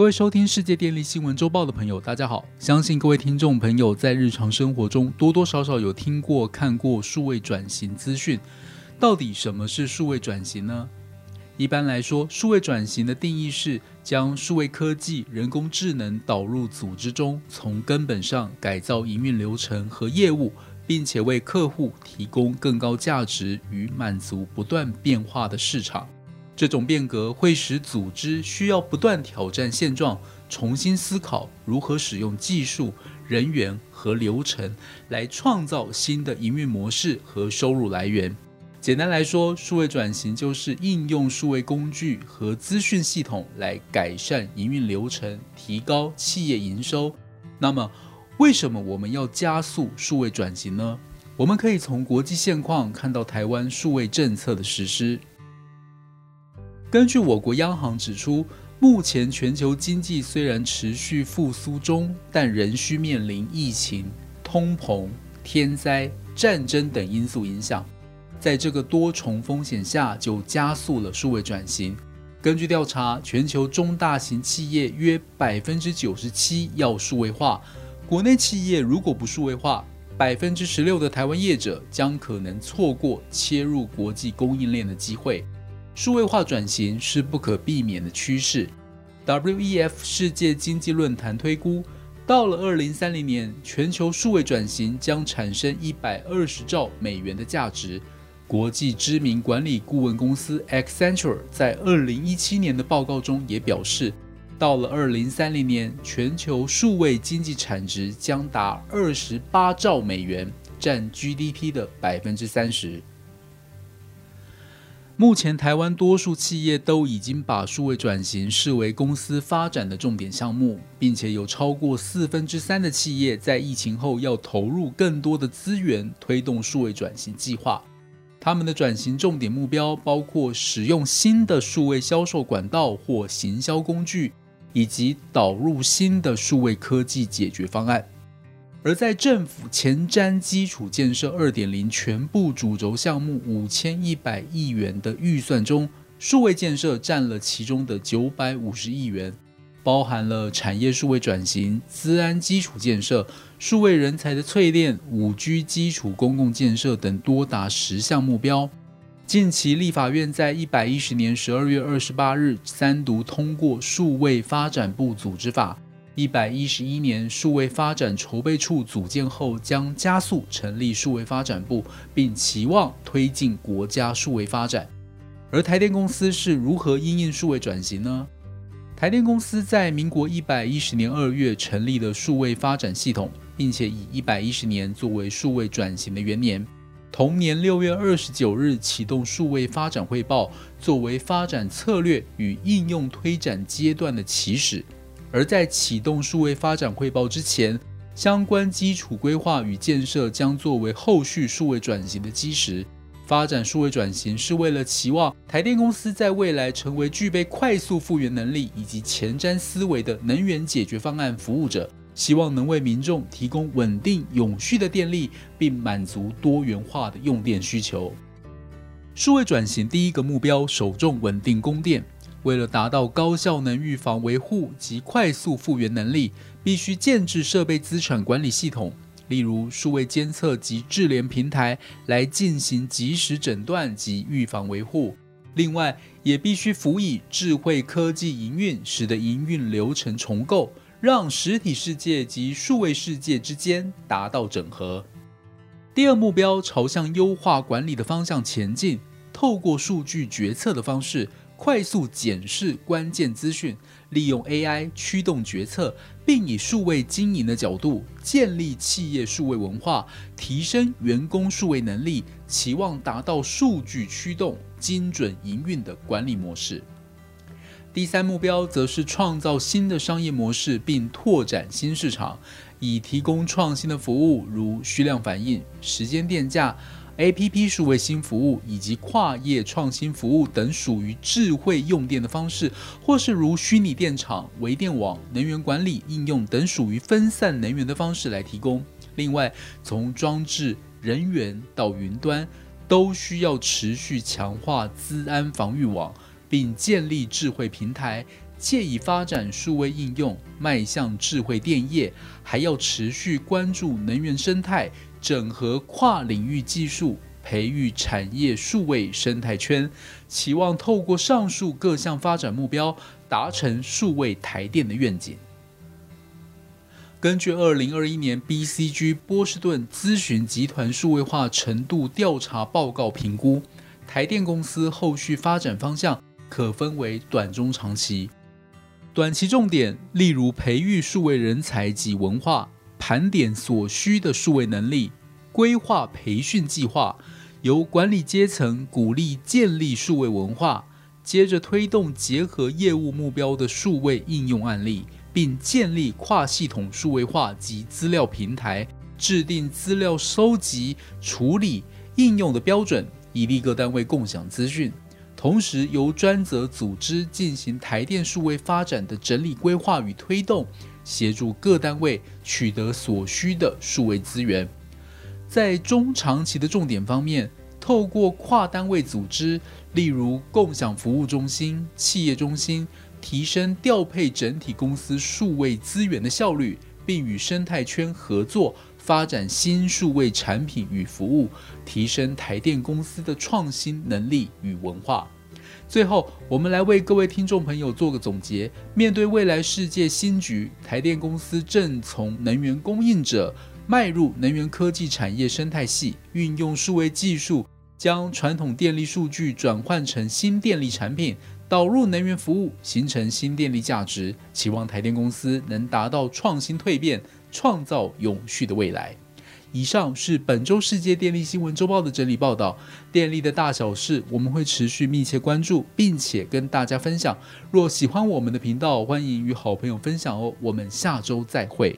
各位收听世界电力新闻周报的朋友，大家好！相信各位听众朋友在日常生活中多多少少有听过、看过数位转型资讯。到底什么是数位转型呢？一般来说，数位转型的定义是将数位科技、人工智能导入组织中，从根本上改造营运流程和业务，并且为客户提供更高价值与满足不断变化的市场。这种变革会使组织需要不断挑战现状，重新思考如何使用技术、人员和流程来创造新的营运模式和收入来源。简单来说，数位转型就是应用数位工具和资讯系统来改善营运流程，提高企业营收。那么，为什么我们要加速数位转型呢？我们可以从国际现况看到台湾数位政策的实施。根据我国央行指出，目前全球经济虽然持续复苏中，但仍需面临疫情、通膨、天灾、战争等因素影响。在这个多重风险下，就加速了数位转型。根据调查，全球中大型企业约百分之九十七要数位化。国内企业如果不数位化，百分之十六的台湾业者将可能错过切入国际供应链的机会。数位化转型是不可避免的趋势。WEF 世界经济论坛推估，到了二零三零年，全球数位转型将产生一百二十兆美元的价值。国际知名管理顾问公司 Accenture 在二零一七年的报告中也表示，到了二零三零年，全球数位经济产值将达二十八兆美元，占 GDP 的百分之三十。目前，台湾多数企业都已经把数位转型视为公司发展的重点项目，并且有超过四分之三的企业在疫情后要投入更多的资源推动数位转型计划。他们的转型重点目标包括使用新的数位销售管道或行销工具，以及导入新的数位科技解决方案。而在政府前瞻基础建设二点零全部主轴项目五千一百亿元的预算中，数位建设占了其中的九百五十亿元，包含了产业数位转型、资安基础建设、数位人才的淬炼、五 G 基础公共建设等多达十项目标。近期立法院在一百一十年十二月二十八日三读通过数位发展部组织法。一百一十一年数位发展筹备处组建后，将加速成立数位发展部，并期望推进国家数位发展。而台电公司是如何因应数位转型呢？台电公司在民国一百一十年二月成立了数位发展系统，并且以一百一十年作为数位转型的元年。同年六月二十九日启动数位发展汇报，作为发展策略与应用推展阶段的起始。而在启动数位发展汇报之前，相关基础规划与建设将作为后续数位转型的基石。发展数位转型是为了期望台电公司在未来成为具备快速复原能力以及前瞻思维的能源解决方案服务者，希望能为民众提供稳定永续的电力，并满足多元化的用电需求。数位转型第一个目标，首重稳定供电。为了达到高效能预防维护及快速复原能力，必须建置设备资产管理系统，例如数位监测及智联平台，来进行及时诊断及预防维护。另外，也必须辅以智慧科技营运，使得营运流程重构，让实体世界及数位世界之间达到整合。第二目标朝向优化管理的方向前进，透过数据决策的方式。快速检视关键资讯，利用 AI 驱动决策，并以数位经营的角度建立企业数位文化，提升员工数位能力，期望达到数据驱动、精准营运的管理模式。第三目标则是创造新的商业模式，并拓展新市场，以提供创新的服务，如虚量反应、时间电价。A P P 数位新服务以及跨业创新服务等属于智慧用电的方式，或是如虚拟电厂、微电网、能源管理应用等属于分散能源的方式来提供。另外，从装置、人员到云端，都需要持续强化资安防御网，并建立智慧平台，借以发展数位应用，迈向智慧电业，还要持续关注能源生态，整合跨领域技术，培育产业数位生态圈，期望透过上述各项发展目标，达成数位台电的愿景。根据二零二一年 BCG 波士顿咨询集团数位化程度调查报告评估，台电公司后续发展方向可分为短、中、长期。短期重点，例如培育数位人才及文化，盘点所需的数位能力，规划培训计划，由管理阶层鼓励建立数位文化，接着推动结合业务目标的数位应用案例。并建立跨系统数位化及资料平台，制定资料收集、处理、应用的标准，以利各单位共享资讯。同时，由专责组织进行台电数位发展的整理规划与推动，协助各单位取得所需的数位资源。在中长期的重点方面，透过跨单位组织，例如共享服务中心、企业中心。提升调配整体公司数位资源的效率，并与生态圈合作发展新数位产品与服务，提升台电公司的创新能力与文化。最后，我们来为各位听众朋友做个总结：面对未来世界新局，台电公司正从能源供应者迈入能源科技产业生态系，运用数位技术，将传统电力数据转换成新电力产品。导入能源服务，形成新电力价值，期望台电公司能达到创新蜕变，创造永续的未来。以上是本周世界电力新闻周报的整理报道。电力的大小事，我们会持续密切关注，并且跟大家分享。若喜欢我们的频道，欢迎与好朋友分享哦。我们下周再会。